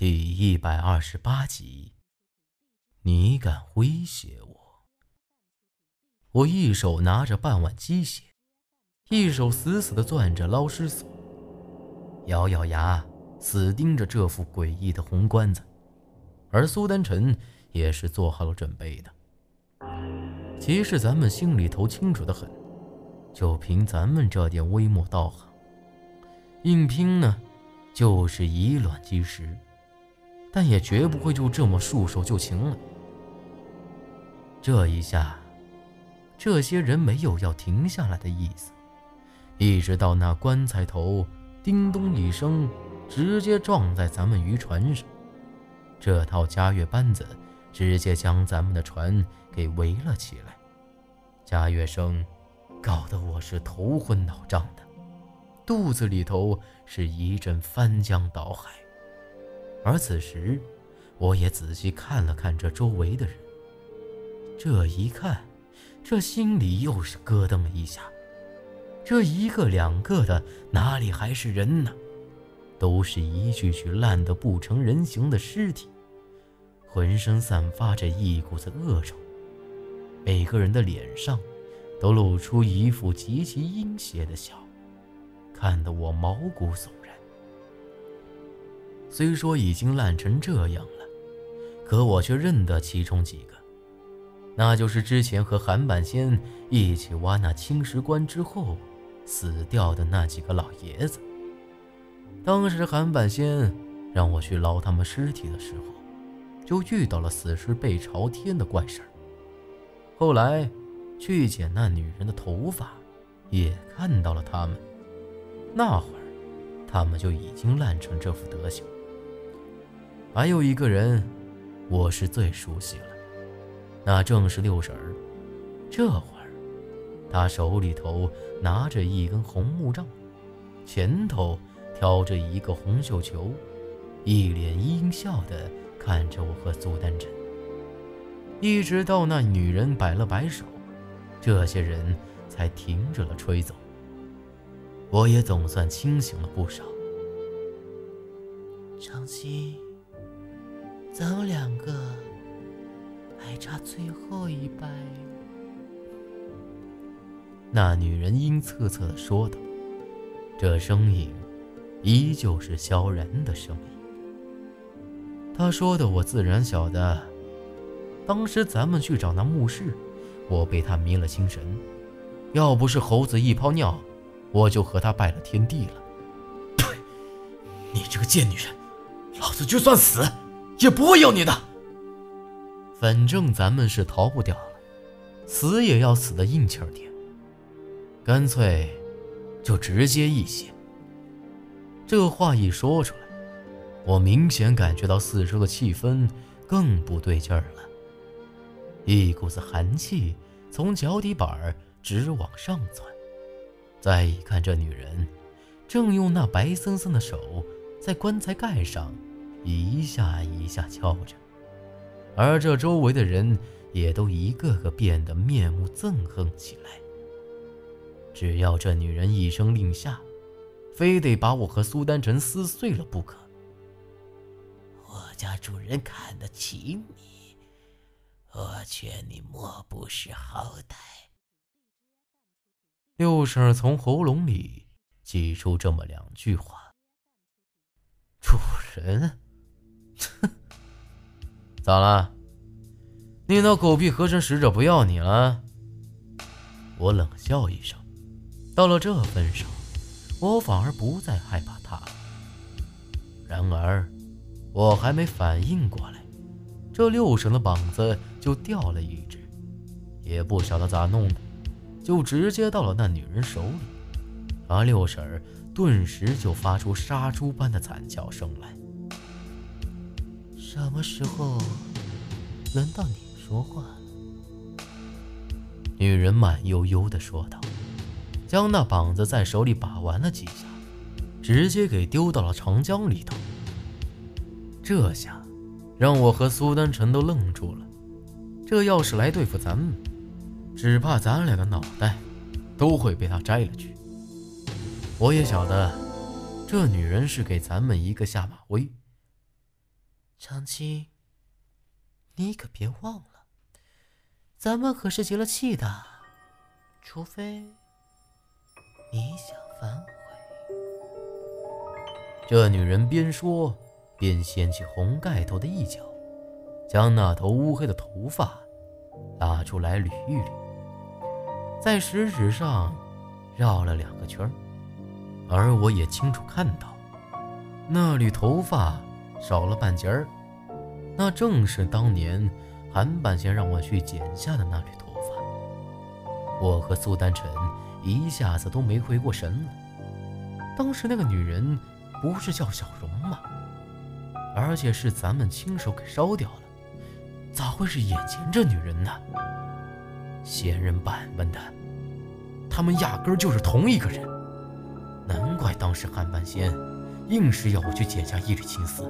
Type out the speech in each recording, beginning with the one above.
第一百二十八集，你敢威胁我？我一手拿着半碗鸡血，一手死死的攥着捞尸索，咬咬牙，死盯着这副诡异的红棺材。而苏丹臣也是做好了准备的。其实咱们心里头清楚的很，就凭咱们这点微末道行，硬拼呢，就是以卵击石。但也绝不会就这么束手就擒了。这一下，这些人没有要停下来的意思，一直到那棺材头叮咚一声，直接撞在咱们渔船上。这套嘉悦班子直接将咱们的船给围了起来。嘉悦声搞得我是头昏脑胀的，肚子里头是一阵翻江倒海。而此时，我也仔细看了看这周围的人。这一看，这心里又是咯噔一下。这一个两个的，哪里还是人呢？都是一具具烂得不成人形的尸体，浑身散发着一股子恶臭。每个人的脸上，都露出一副极其阴邪的笑，看得我毛骨悚然。虽说已经烂成这样了，可我却认得其中几个，那就是之前和韩半仙一起挖那青石棺之后死掉的那几个老爷子。当时韩半仙让我去捞他们尸体的时候，就遇到了死尸背朝天的怪事儿。后来去剪那女人的头发，也看到了他们。那会儿，他们就已经烂成这副德行。还有一个人，我是最熟悉了，那正是六婶儿。这会儿，她手里头拿着一根红木杖，前头挑着一个红绣球，一脸阴笑的看着我和苏丹臣。一直到那女人摆了摆手，这些人才停止了吹奏。我也总算清醒了不少。长清。咱们两个还差最后一拜。那女人阴恻恻的说道，这声音依旧是萧然的声音。他说的，我自然晓得。当时咱们去找那墓室，我被他迷了心神。要不是猴子一泡尿，我就和他拜了天地了。呸！你这个贱女人，老子就算死！也不会要你的。反正咱们是逃不掉了，死也要死的硬气儿点。干脆就直接一些。这话一说出来，我明显感觉到四周的气氛更不对劲儿了，一股子寒气从脚底板儿直往上窜。再一看，这女人正用那白森森的手在棺材盖上。一下一下敲着，而这周围的人也都一个个变得面目憎恨起来。只要这女人一声令下，非得把我和苏丹臣撕碎了不可。我家主人看得起你，我劝你莫不识好歹。六婶从喉咙里挤出这么两句话：“主人。”哼，咋了？你那狗屁和珅使者不要你了？我冷笑一声，到了这份上，我反而不再害怕他了。然而，我还没反应过来，这六婶的膀子就掉了一只，也不晓得咋弄的，就直接到了那女人手里，而六婶顿时就发出杀猪般的惨叫声来。什么时候轮到你说话了？女人慢悠悠地说道，将那膀子在手里把玩了几下，直接给丢到了长江里头。这下让我和苏丹臣都愣住了。这要是来对付咱们，只怕咱俩的脑袋都会被他摘了去。我也晓得，这女人是给咱们一个下马威。长青，你可别忘了，咱们可是结了契的，除非你想反悔。这女人边说边掀起红盖头的一角，将那头乌黑的头发拉出来捋一捋，在食指上绕了两个圈儿。而我也清楚看到，那缕头发少了半截儿，那正是当年韩半仙让我去剪下的那缕头发。我和苏丹晨一下子都没回过神了。当时那个女人不是叫小荣吗？而且是咱们亲手给烧掉了，咋会是眼前这女人呢？仙人板板的，他们压根儿就是同一个人。难怪当时韩半仙硬是要我去剪下一缕青丝，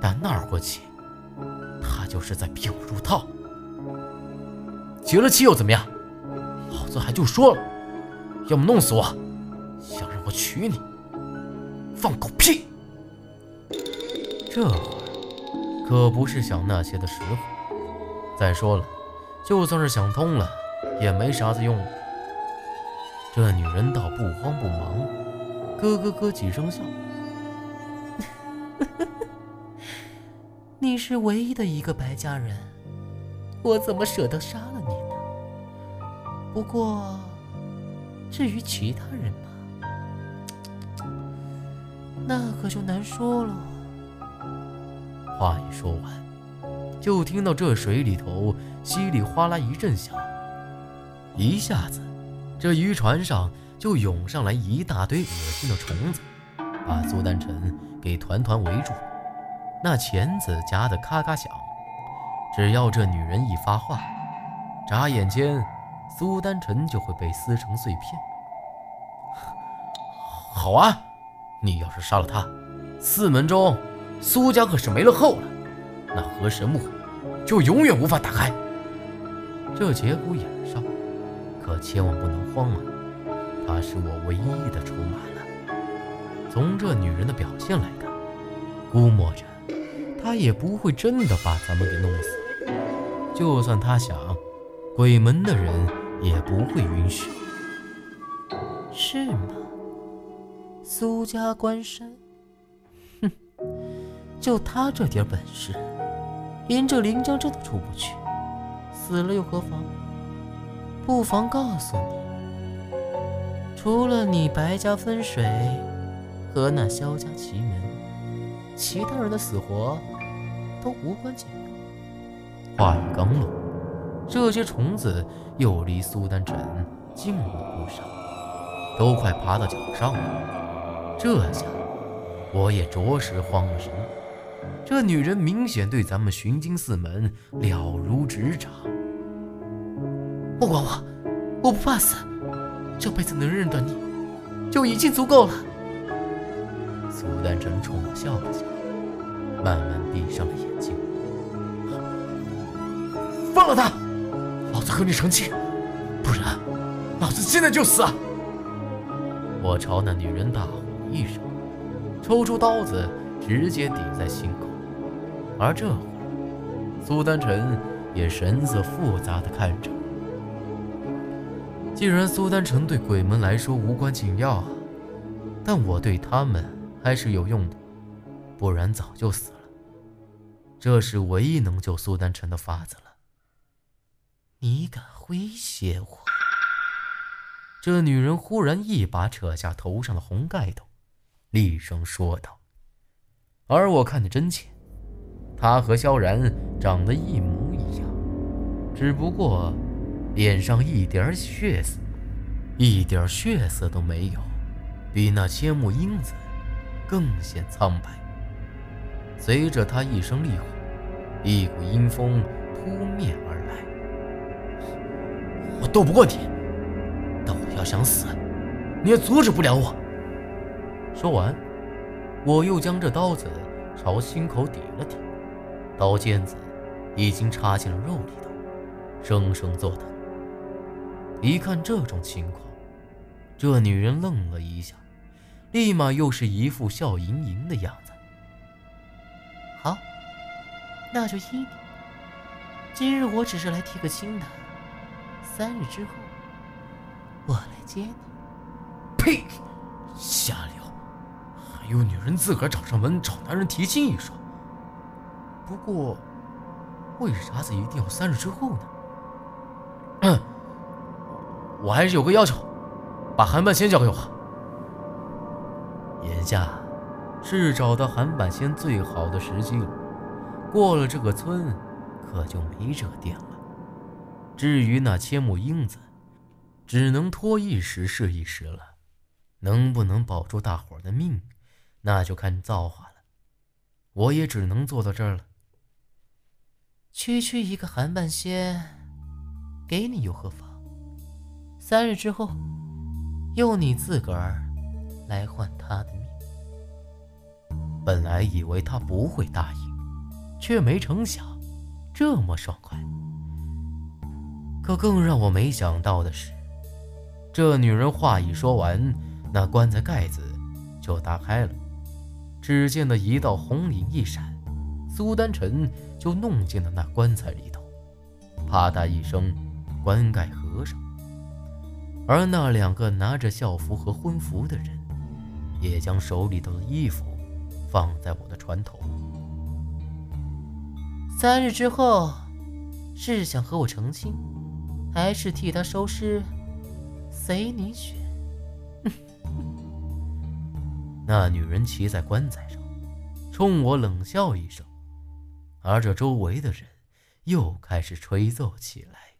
但那会起，他就是在逼我入套。结了妻又怎么样？老子还就说了，要么弄死我，想让我娶你，放狗屁！这会儿可不是想那些的时候。再说了，就算是想通了，也没啥子用。这女人倒不慌不忙。咯咯咯几声笑，你是唯一的一个白家人，我怎么舍得杀了你呢？不过，至于其他人嘛，那可就难说了。话一说完，就听到这水里头稀里哗啦一阵响，一下子，这渔船上。就涌上来一大堆恶心的虫子，把苏丹臣给团团围住。那钳子夹得咔咔响，只要这女人一发话，眨眼间，苏丹晨就会被撕成碎片。好啊，你要是杀了他，四门中苏家可是没了后了，那河神墓就永远无法打开。这节骨眼上，可千万不能慌啊！她是我唯一的筹码了。从这女人的表现来看，估摸着他也不会真的把咱们给弄死。就算他想，鬼门的人也不会允许。是吗？苏家关山，哼，就他这点本事，连这临江镇都出不去，死了又何妨？不妨告诉你。除了你白家分水和那萧家奇门，其他人的死活都无关紧要。话语刚落，这些虫子又离苏丹臣近了不少，都快爬到脚上了。这下我也着实慌了神。这女人明显对咱们寻经四门了如指掌。不管我，我不怕死。这辈子能认得你，就已经足够了。苏丹臣冲我笑了笑，慢慢闭上了眼睛。放了他，老子和你成亲，不然老子现在就死。我朝那女人大吼一声，抽出刀子，直接抵在心口。而这会，苏丹晨也神色复杂的看着。既然苏丹城对鬼门来说无关紧要，但我对他们还是有用的，不然早就死了。这是唯一能救苏丹臣的法子了。你敢威胁我？这女人忽然一把扯下头上的红盖头，厉声说道。而我看得真切，她和萧然长得一模一样，只不过……脸上一点血色，一点血色都没有，比那千木英子更显苍白。随着他一声厉吼，一股阴风扑面而来。我斗不过你，但我要想死，你也阻止不了我。说完，我又将这刀子朝心口抵了抵，刀尖子已经插进了肉里头，生生作疼。一看这种情况，这女人愣了一下，立马又是一副笑盈盈的样子。那就依你。今日我只是来提个亲的，三日之后我来接你。呸！下流！还有女人自个儿找上门找男人提亲一说。不过，为啥子一定要三日之后呢？嗯，我还是有个要求，把韩半仙交给我。眼下是找到韩半仙最好的时机了。过了这个村，可就没这个店了。至于那千木英子，只能拖一时是一时了。能不能保住大伙儿的命，那就看造化了。我也只能做到这儿了。区区一个韩半仙，给你又何妨？三日之后，用你自个儿来换他的命。本来以为他不会答应，却没成想这么爽快。可更让我没想到的是，这女人话一说完。那棺材盖子就打开了，只见的一道红影一闪，苏丹臣就弄进了那棺材里头。啪嗒一声，棺盖合上，而那两个拿着校服和婚服的人，也将手里头的衣服放在我的船头。三日之后，是想和我成亲，还是替他收尸？随你选。那女人骑在棺材上，冲我冷笑一声，而这周围的人又开始吹奏起来。